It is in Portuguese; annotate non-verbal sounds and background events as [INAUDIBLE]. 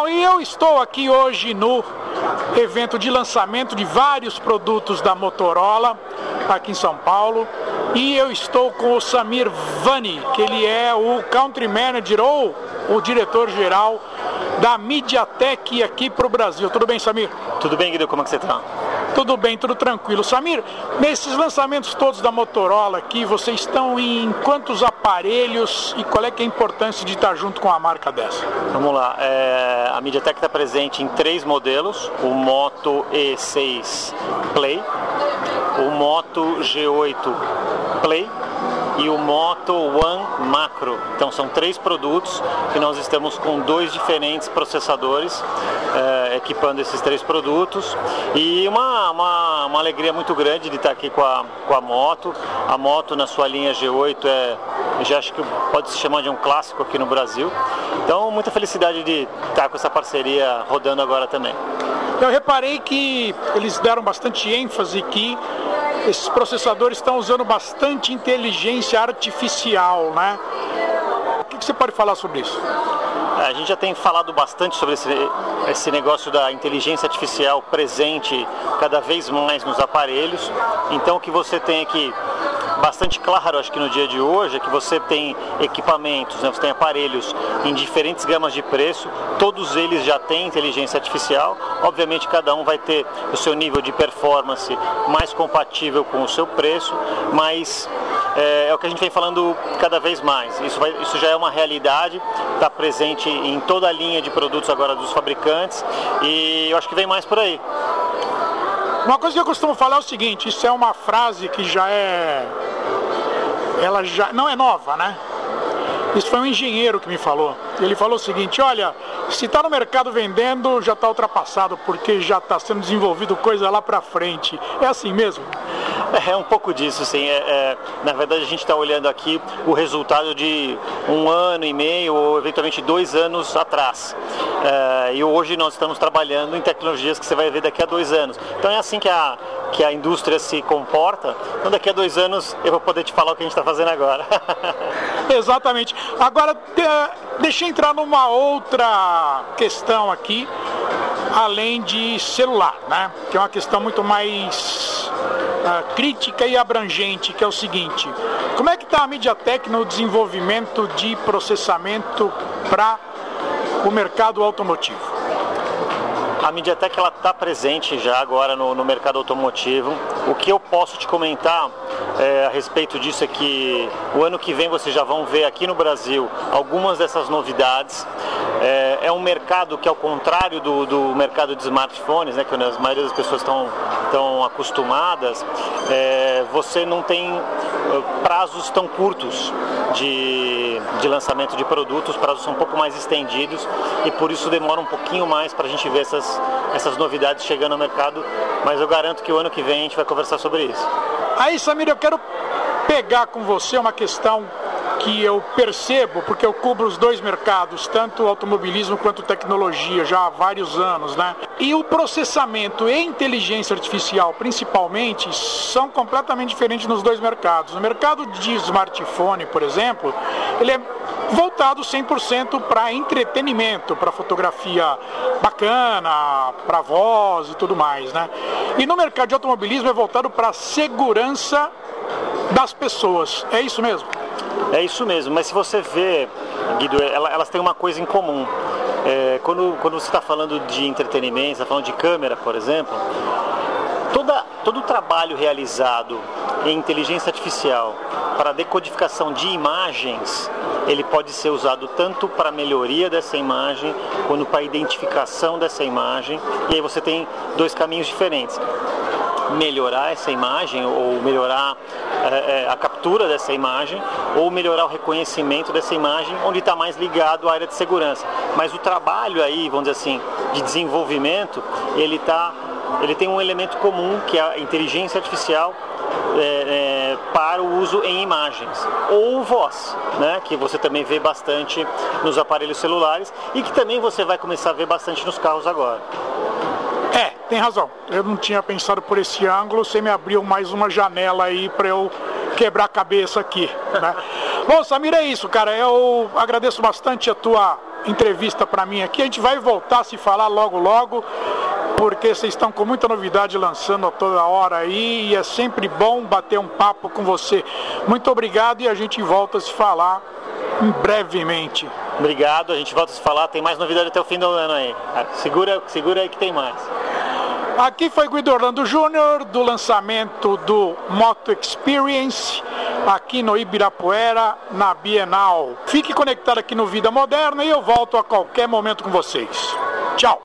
Bom, e eu estou aqui hoje no evento de lançamento de vários produtos da Motorola aqui em São Paulo. E eu estou com o Samir Vani, que ele é o Country Manager ou o diretor-geral da MediaTek aqui para o Brasil. Tudo bem, Samir? Tudo bem, Guido, como é que você está? Tudo bem, tudo tranquilo. Samir, nesses lançamentos todos da Motorola aqui, vocês estão em quantos aparelhos e qual é, é a importância de estar junto com a marca dessa? Vamos lá, é, a MediaTek está presente em três modelos, o Moto E6 Play, o Moto G8 Play e o Moto One Macro. Então são três produtos que nós estamos com dois diferentes processadores é, equipando esses três produtos e uma, uma, uma, alegria muito grande de estar aqui com a, com a moto. A moto na sua linha G8 é, já acho que pode se chamar de um clássico aqui no Brasil. Então muita felicidade de estar com essa parceria rodando agora também. Eu reparei que eles deram bastante ênfase que esses processadores estão usando bastante inteligência artificial, né? O que você pode falar sobre isso? É, a gente já tem falado bastante sobre esse, esse negócio da inteligência artificial presente cada vez mais nos aparelhos. Então o que você tem aqui bastante claro, acho que no dia de hoje, é que você tem equipamentos, né? você tem aparelhos em diferentes gamas de preço, todos eles já têm inteligência artificial. Obviamente, cada um vai ter o seu nível de performance mais compatível com o seu preço, mas é, é, o que a gente vem falando cada vez mais. Isso, vai, isso já é uma realidade, está presente em toda a linha de produtos agora dos fabricantes e eu acho que vem mais por aí. Uma coisa que eu costumo falar é o seguinte, isso é uma frase que já é. Ela já. não é nova, né? Isso foi um engenheiro que me falou. Ele falou o seguinte: olha, se está no mercado vendendo, já está ultrapassado, porque já está sendo desenvolvido coisa lá para frente. É assim mesmo? [LAUGHS] É um pouco disso, sim. É, é, na verdade, a gente está olhando aqui o resultado de um ano e meio ou eventualmente dois anos atrás. É, e hoje nós estamos trabalhando em tecnologias que você vai ver daqui a dois anos. Então é assim que a, que a indústria se comporta. Então daqui a dois anos eu vou poder te falar o que a gente está fazendo agora. [LAUGHS] Exatamente. Agora, deixa eu entrar numa outra questão aqui, além de celular, né? Que é uma questão muito mais uh, crítica e abrangente, que é o seguinte: como é que está a MediaTek no desenvolvimento de processamento para o mercado automotivo? A MediaTek ela está presente já agora no, no, mercado automotivo. O que eu posso te comentar é, a respeito disso é que o ano que vem vocês já vão ver aqui no Brasil algumas dessas novidades. É, é um mercado que, ao contrário do, do, mercado de smartphones, né, que a maioria das pessoas estão, acostumadas, é, você não tem uh, prazos tão curtos de, de lançamento de produtos, prazos são um pouco mais estendidos e por isso demora um pouquinho mais para a gente ver essas, essas novidades chegando ao mercado, mas eu garanto que o ano que vem a gente vai conversar sobre isso. Aí, Samir, eu quero pegar com você uma questão que eu percebo, porque eu cubro os dois mercados, tanto automobilismo quanto tecnologia, já há vários anos, né? E o processamento e inteligência artificial, principalmente, são completamente diferentes nos dois mercados. No mercado de smartphone, por exemplo, ele é voltado 100% para entretenimento, para fotografia bacana, para voz e tudo mais, né? E no mercado de automobilismo é voltado para segurança das pessoas. É isso mesmo? É isso mesmo, mas se você vê, Guido, elas têm uma coisa em comum. É, quando, quando você está falando de entretenimento, está falando de câmera, por exemplo, toda, todo o trabalho realizado em inteligência artificial para decodificação de imagens, ele pode ser usado tanto para melhoria dessa imagem, quanto para identificação dessa imagem. E aí você tem dois caminhos diferentes melhorar essa imagem ou melhorar é, a captura dessa imagem ou melhorar o reconhecimento dessa imagem, onde está mais ligado à área de segurança. Mas o trabalho aí, vamos dizer assim, de desenvolvimento, ele tá, ele tem um elemento comum que é a inteligência artificial é, é, para o uso em imagens ou voz, né, que você também vê bastante nos aparelhos celulares e que também você vai começar a ver bastante nos carros agora. É, tem razão. Eu não tinha pensado por esse ângulo. Você me abriu mais uma janela aí para eu quebrar a cabeça aqui. Né? [LAUGHS] Bom, Samir, é isso, cara. Eu agradeço bastante a tua entrevista para mim aqui. A gente vai voltar a se falar logo, logo, porque vocês estão com muita novidade lançando a toda hora aí e é sempre bom bater um papo com você. Muito obrigado e a gente volta a se falar brevemente. Obrigado, a gente volta a se falar. Tem mais novidade até o fim do ano aí. Segura, segura aí que tem mais. Aqui foi Guido Orlando Júnior do lançamento do Moto Experience aqui no Ibirapuera, na Bienal. Fique conectado aqui no Vida Moderna e eu volto a qualquer momento com vocês. Tchau!